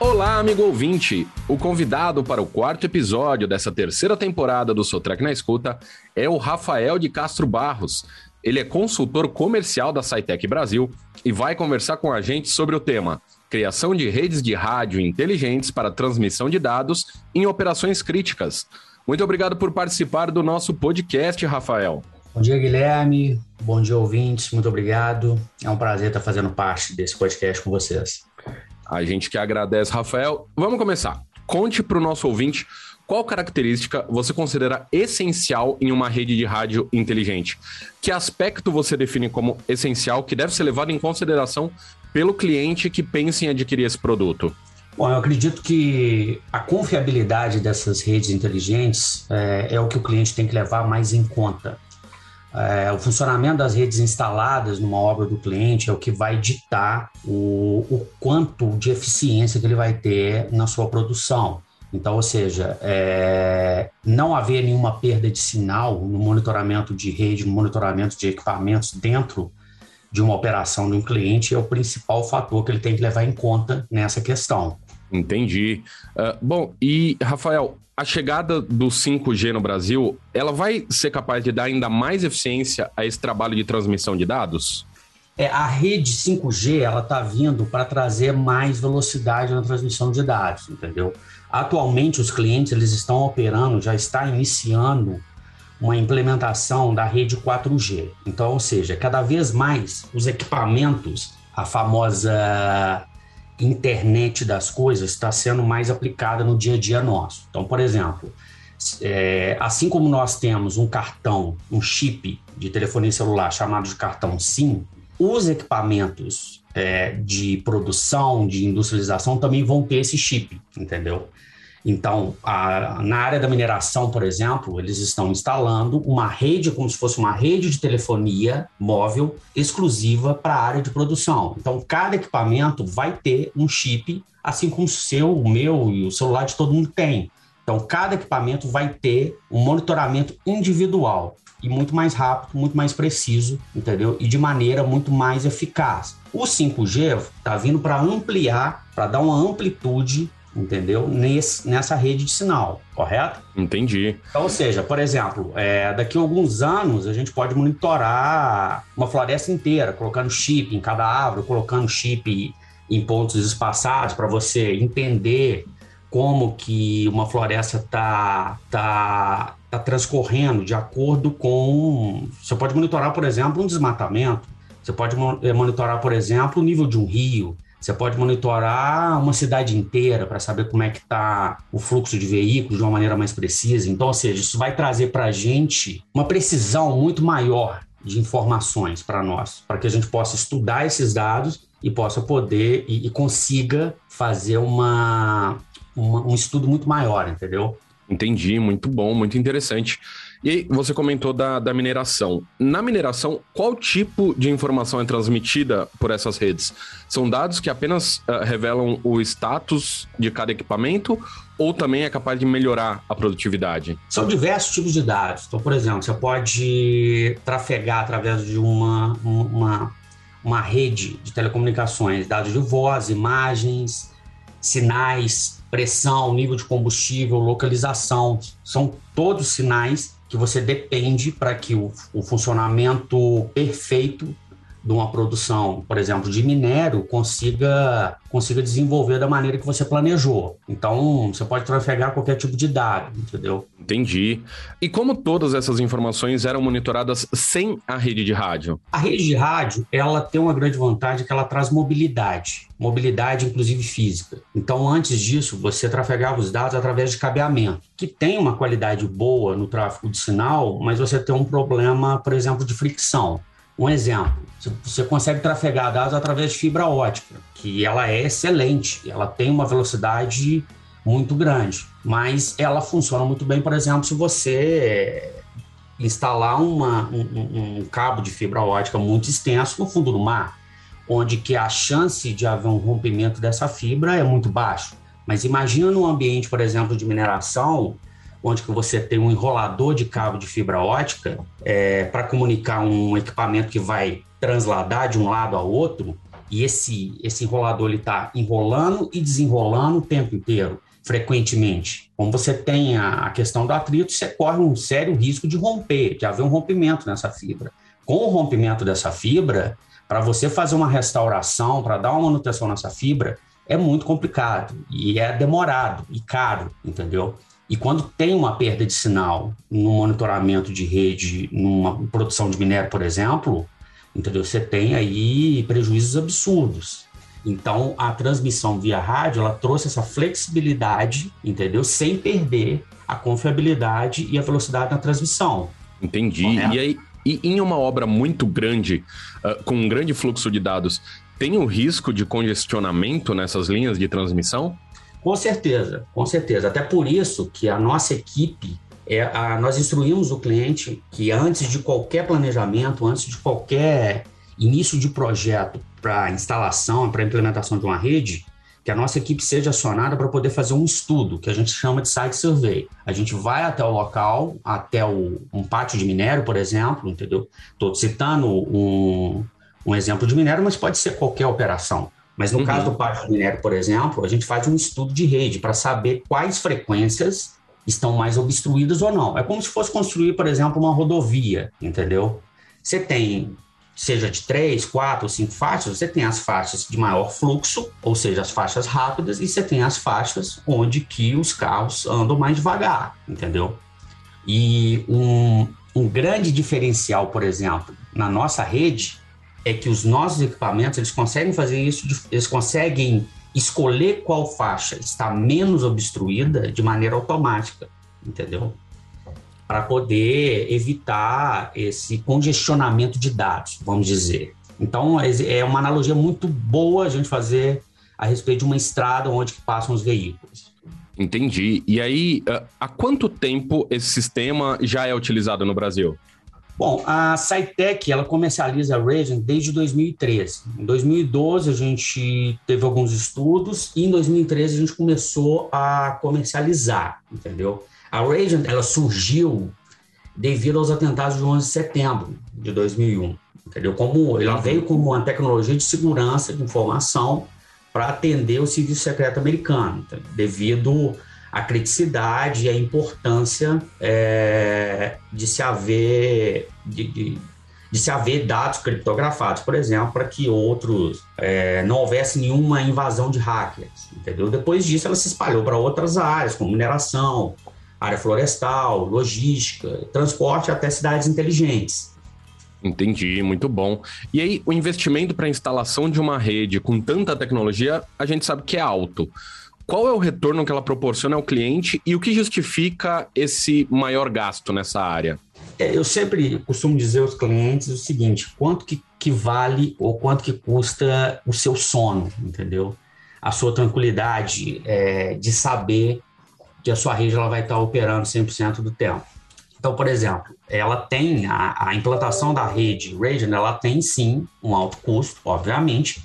Olá, amigo ouvinte! O convidado para o quarto episódio dessa terceira temporada do Sotrec na Escuta é o Rafael de Castro Barros. Ele é consultor comercial da SciTech Brasil e vai conversar com a gente sobre o tema Criação de redes de rádio inteligentes para transmissão de dados em operações críticas. Muito obrigado por participar do nosso podcast, Rafael. Bom dia, Guilherme. Bom dia, ouvintes. Muito obrigado. É um prazer estar fazendo parte desse podcast com vocês. A gente que agradece, Rafael. Vamos começar. Conte para o nosso ouvinte qual característica você considera essencial em uma rede de rádio inteligente. Que aspecto você define como essencial que deve ser levado em consideração pelo cliente que pensa em adquirir esse produto? Bom, eu acredito que a confiabilidade dessas redes inteligentes é, é o que o cliente tem que levar mais em conta. É, o funcionamento das redes instaladas numa obra do cliente é o que vai ditar o, o quanto de eficiência que ele vai ter na sua produção. Então, ou seja, é, não haver nenhuma perda de sinal no monitoramento de rede, no monitoramento de equipamentos dentro de uma operação de um cliente é o principal fator que ele tem que levar em conta nessa questão. Entendi. Uh, bom, e Rafael, a chegada do 5G no Brasil, ela vai ser capaz de dar ainda mais eficiência a esse trabalho de transmissão de dados? É, a rede 5G ela está vindo para trazer mais velocidade na transmissão de dados, entendeu? Atualmente os clientes eles estão operando, já está iniciando uma implementação da rede 4G. Então, ou seja, cada vez mais os equipamentos, a famosa internet das coisas está sendo mais aplicada no dia a dia nosso. Então, por exemplo, é, assim como nós temos um cartão, um chip de telefonia celular chamado de cartão SIM, os equipamentos é, de produção, de industrialização também vão ter esse chip, entendeu? Então, a, na área da mineração, por exemplo, eles estão instalando uma rede, como se fosse uma rede de telefonia móvel exclusiva para a área de produção. Então, cada equipamento vai ter um chip, assim como o seu, o meu e o celular de todo mundo tem. Então, cada equipamento vai ter um monitoramento individual e muito mais rápido, muito mais preciso, entendeu? E de maneira muito mais eficaz. O 5G está vindo para ampliar, para dar uma amplitude entendeu? Nesse, nessa rede de sinal, correto? Entendi. Então, ou seja, por exemplo, é, daqui a alguns anos a gente pode monitorar uma floresta inteira, colocando chip em cada árvore, colocando chip em pontos espaçados para você entender como que uma floresta está tá, tá transcorrendo de acordo com... Você pode monitorar, por exemplo, um desmatamento, você pode monitorar, por exemplo, o nível de um rio, você pode monitorar uma cidade inteira para saber como é que está o fluxo de veículos de uma maneira mais precisa. Então, ou seja, isso vai trazer para a gente uma precisão muito maior de informações para nós, para que a gente possa estudar esses dados e possa poder e, e consiga fazer uma, uma, um estudo muito maior, entendeu? Entendi, muito bom, muito interessante. E aí, você comentou da, da mineração. Na mineração, qual tipo de informação é transmitida por essas redes? São dados que apenas uh, revelam o status de cada equipamento ou também é capaz de melhorar a produtividade? São diversos tipos de dados. Então, por exemplo, você pode trafegar através de uma, uma, uma rede de telecomunicações, dados de voz, imagens, sinais, pressão, nível de combustível, localização. São todos sinais que você depende para que o, o funcionamento perfeito de uma produção, por exemplo, de minério, consiga, consiga desenvolver da maneira que você planejou. Então, você pode trafegar qualquer tipo de dado, entendeu? Entendi. E como todas essas informações eram monitoradas sem a rede de rádio? A rede de rádio, ela tem uma grande vantagem que ela traz mobilidade, mobilidade inclusive física. Então, antes disso, você trafegava os dados através de cabeamento, que tem uma qualidade boa no tráfego de sinal, mas você tem um problema, por exemplo, de fricção. Um exemplo, você consegue trafegar dados através de fibra ótica, que ela é excelente, ela tem uma velocidade muito grande, mas ela funciona muito bem, por exemplo, se você instalar uma, um, um cabo de fibra ótica muito extenso no fundo do mar, onde que a chance de haver um rompimento dessa fibra é muito baixo. Mas imagina num ambiente, por exemplo, de mineração, onde que você tem um enrolador de cabo de fibra ótica é, para comunicar um equipamento que vai transladar de um lado ao outro, e esse, esse enrolador está enrolando e desenrolando o tempo inteiro, frequentemente. Como você tem a, a questão do atrito, você corre um sério risco de romper, de haver um rompimento nessa fibra. Com o rompimento dessa fibra, para você fazer uma restauração, para dar uma manutenção nessa fibra, é muito complicado e é demorado e caro, entendeu? E quando tem uma perda de sinal no monitoramento de rede, numa produção de minério, por exemplo, entendeu? Você tem aí prejuízos absurdos. Então, a transmissão via rádio, ela trouxe essa flexibilidade, entendeu? Sem perder a confiabilidade e a velocidade na transmissão. Entendi. Correto? E aí, e em uma obra muito grande, uh, com um grande fluxo de dados, tem o risco de congestionamento nessas linhas de transmissão? Com certeza, com certeza. Até por isso que a nossa equipe, é, a, nós instruímos o cliente que antes de qualquer planejamento, antes de qualquer início de projeto para instalação, para implementação de uma rede, que a nossa equipe seja acionada para poder fazer um estudo, que a gente chama de site survey. A gente vai até o local, até o, um pátio de minério, por exemplo, entendeu? Estou citando um, um exemplo de minério, mas pode ser qualquer operação. Mas no uhum. caso do de minério, por exemplo, a gente faz um estudo de rede para saber quais frequências estão mais obstruídas ou não. É como se fosse construir, por exemplo, uma rodovia, entendeu? Você tem, seja de três, quatro ou cinco faixas, você tem as faixas de maior fluxo, ou seja, as faixas rápidas, e você tem as faixas onde que os carros andam mais devagar, entendeu? E um, um grande diferencial, por exemplo, na nossa rede é que os nossos equipamentos eles conseguem fazer isso, eles conseguem escolher qual faixa está menos obstruída de maneira automática, entendeu? Para poder evitar esse congestionamento de dados, vamos dizer. Então, é uma analogia muito boa a gente fazer a respeito de uma estrada onde passam os veículos. Entendi. E aí, há quanto tempo esse sistema já é utilizado no Brasil? Bom, a Sitec ela comercializa a Radiant desde 2013. Em 2012 a gente teve alguns estudos e em 2013 a gente começou a comercializar, entendeu? A Radiant ela surgiu devido aos atentados de 11 de setembro de 2001, entendeu? Como ela veio como uma tecnologia de segurança de informação para atender o serviço secreto americano, devido a criticidade e a importância é, de se haver de, de, de, se haver dados criptografados, por exemplo, para que outros é, não houvesse nenhuma invasão de hackers, entendeu? Depois disso, ela se espalhou para outras áreas, como mineração, área florestal, logística, transporte até cidades inteligentes. Entendi, muito bom. E aí, o investimento para a instalação de uma rede com tanta tecnologia, a gente sabe que é alto. Qual é o retorno que ela proporciona ao cliente e o que justifica esse maior gasto nessa área? É, eu sempre costumo dizer aos clientes o seguinte: quanto que, que vale ou quanto que custa o seu sono, entendeu? A sua tranquilidade é, de saber que a sua rede ela vai estar operando 100% do tempo. Então, por exemplo, ela tem a, a implantação da rede Radiant, ela tem sim um alto custo, obviamente,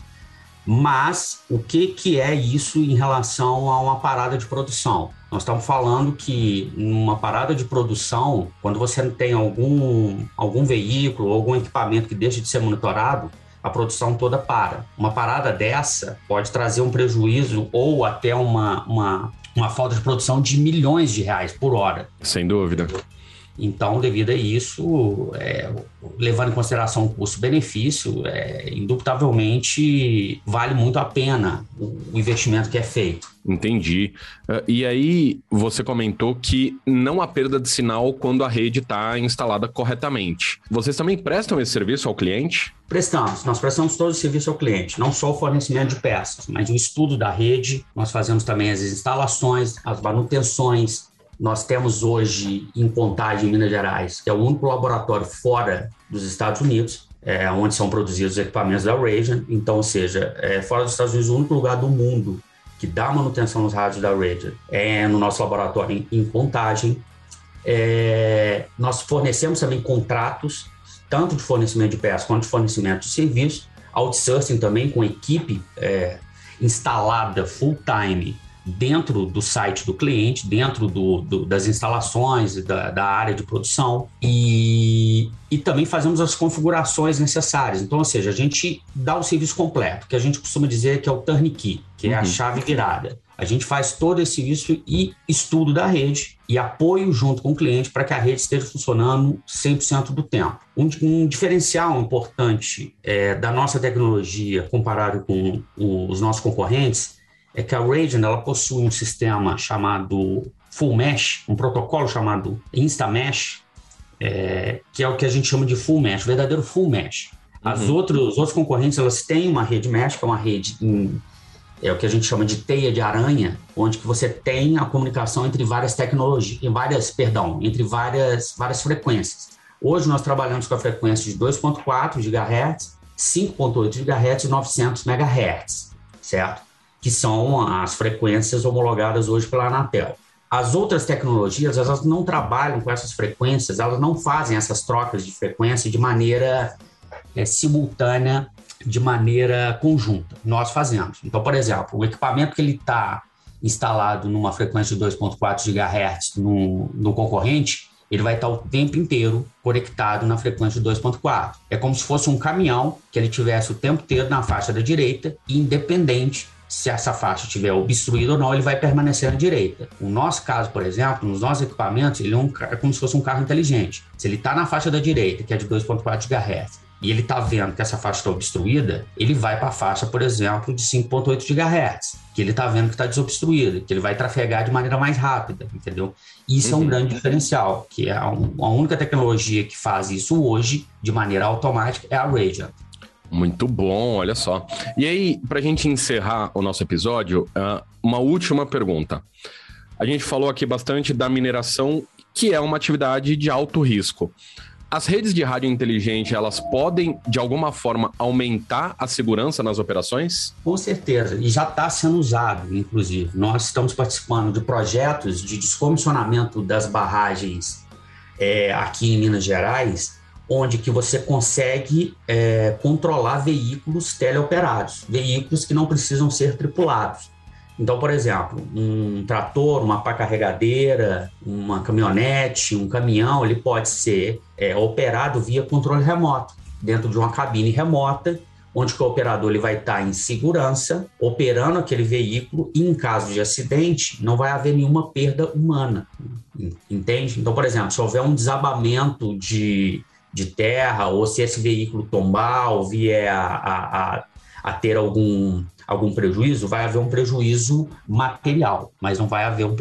mas o que, que é isso em relação a uma parada de produção? Nós estamos falando que numa parada de produção, quando você tem algum, algum veículo algum equipamento que deixa de ser monitorado, a produção toda para. Uma parada dessa pode trazer um prejuízo ou até uma, uma, uma falta de produção de milhões de reais por hora. Sem dúvida. Então, devido a isso, é, levando em consideração o custo-benefício, é, indubitavelmente vale muito a pena o, o investimento que é feito. Entendi. Uh, e aí, você comentou que não há perda de sinal quando a rede está instalada corretamente. Vocês também prestam esse serviço ao cliente? Prestamos, nós prestamos todo o serviço ao cliente, não só o fornecimento de peças, mas o estudo da rede. Nós fazemos também as instalações, as manutenções, nós temos hoje em Contagem, Minas Gerais, que é o único laboratório fora dos Estados Unidos, é, onde são produzidos os equipamentos da Radiant. Então, ou seja, é, fora dos Estados Unidos, o único lugar do mundo que dá manutenção nos rádios da Radiant é no nosso laboratório em, em Contagem. É, nós fornecemos também contratos, tanto de fornecimento de peças quanto de fornecimento de serviços, outsourcing também com equipe é, instalada full time dentro do site do cliente, dentro do, do, das instalações da, da, área de produção e, e também fazemos as configurações necessárias. Então, ou seja, a gente dá o serviço completo, que a gente costuma dizer que é o turnkey, que uhum. é a uhum. chave virada. A gente faz todo esse serviço e estudo da rede e apoio junto com o cliente para que a rede esteja funcionando 100% do tempo. Um, um diferencial importante é, da nossa tecnologia comparado com os nossos concorrentes é que a Radiant ela possui um sistema chamado Full Mesh, um protocolo chamado InstaMesh, é, que é o que a gente chama de Full Mesh, verdadeiro Full Mesh. As uhum. outros, os outros concorrentes elas têm uma rede mesh, que é uma rede em, é o que a gente chama de teia de aranha, onde que você tem a comunicação entre várias tecnologias, várias, perdão, entre várias, várias frequências. Hoje nós trabalhamos com a frequência de 2.4 GHz, 5.8 GHz e 900 MHz, certo? Que são as frequências homologadas hoje pela Anatel. As outras tecnologias, elas não trabalham com essas frequências, elas não fazem essas trocas de frequência de maneira é, simultânea de maneira conjunta. Nós fazemos. Então, por exemplo, o equipamento que ele está instalado numa frequência de 2.4 GHz no, no concorrente, ele vai estar o tempo inteiro conectado na frequência de 2.4. É como se fosse um caminhão que ele tivesse o tempo inteiro na faixa da direita, independente se essa faixa estiver obstruída ou não, ele vai permanecer na direita. No nosso caso, por exemplo, nos nossos equipamentos, ele é, um, é como se fosse um carro inteligente. Se ele está na faixa da direita, que é de 2.4 GHz, e ele está vendo que essa faixa está obstruída, ele vai para a faixa, por exemplo, de 5.8 GHz, que ele está vendo que está desobstruída, que ele vai trafegar de maneira mais rápida, entendeu? Isso uhum. é um uhum. grande diferencial, que é a, a única tecnologia que faz isso hoje de maneira automática é a Radiant. Muito bom, olha só. E aí, para a gente encerrar o nosso episódio, ah, uma última pergunta. A gente falou aqui bastante da mineração, que é uma atividade de alto risco. As redes de rádio inteligente, elas podem, de alguma forma, aumentar a segurança nas operações? Com certeza, e já está sendo usado, inclusive. Nós estamos participando de projetos de descomissionamento das barragens é, aqui em Minas Gerais, onde que você consegue é, controlar veículos teleoperados, veículos que não precisam ser tripulados. Então, por exemplo, um trator, uma pá carregadeira, uma caminhonete, um caminhão, ele pode ser é, operado via controle remoto, dentro de uma cabine remota, onde o operador ele vai estar em segurança, operando aquele veículo e em caso de acidente não vai haver nenhuma perda humana, entende? Então, por exemplo, se houver um desabamento de, de terra ou se esse veículo tombar ou vier a, a, a, a ter algum algum prejuízo, vai haver um prejuízo material, mas não vai haver um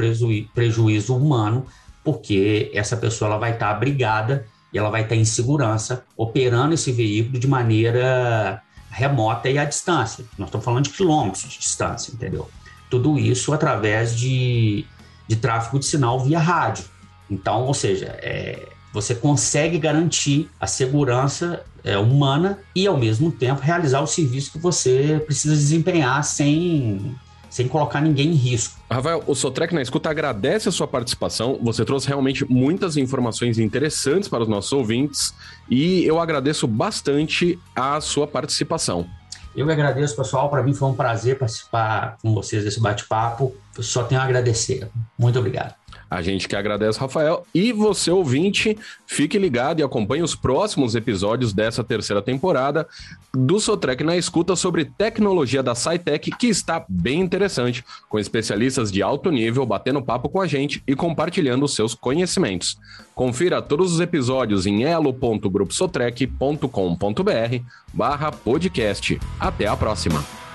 prejuízo humano, porque essa pessoa ela vai estar abrigada e ela vai estar em segurança, operando esse veículo de maneira remota e à distância. Nós estamos falando de quilômetros de distância, entendeu? Tudo isso através de, de tráfego de sinal via rádio. Então, ou seja, é, você consegue garantir a segurança é, humana e, ao mesmo tempo, realizar o serviço que você precisa desempenhar sem, sem colocar ninguém em risco. Rafael, o Sotrec na Escuta agradece a sua participação. Você trouxe realmente muitas informações interessantes para os nossos ouvintes e eu agradeço bastante a sua participação. Eu agradeço, pessoal. Para mim foi um prazer participar com vocês desse bate-papo. Só tenho a agradecer. Muito obrigado. A gente que agradece, Rafael. E você, ouvinte, fique ligado e acompanhe os próximos episódios dessa terceira temporada do Sotrec na escuta sobre tecnologia da SciTech, que está bem interessante, com especialistas de alto nível batendo papo com a gente e compartilhando seus conhecimentos. Confira todos os episódios em elo.gruposotrec.com.br barra podcast. Até a próxima!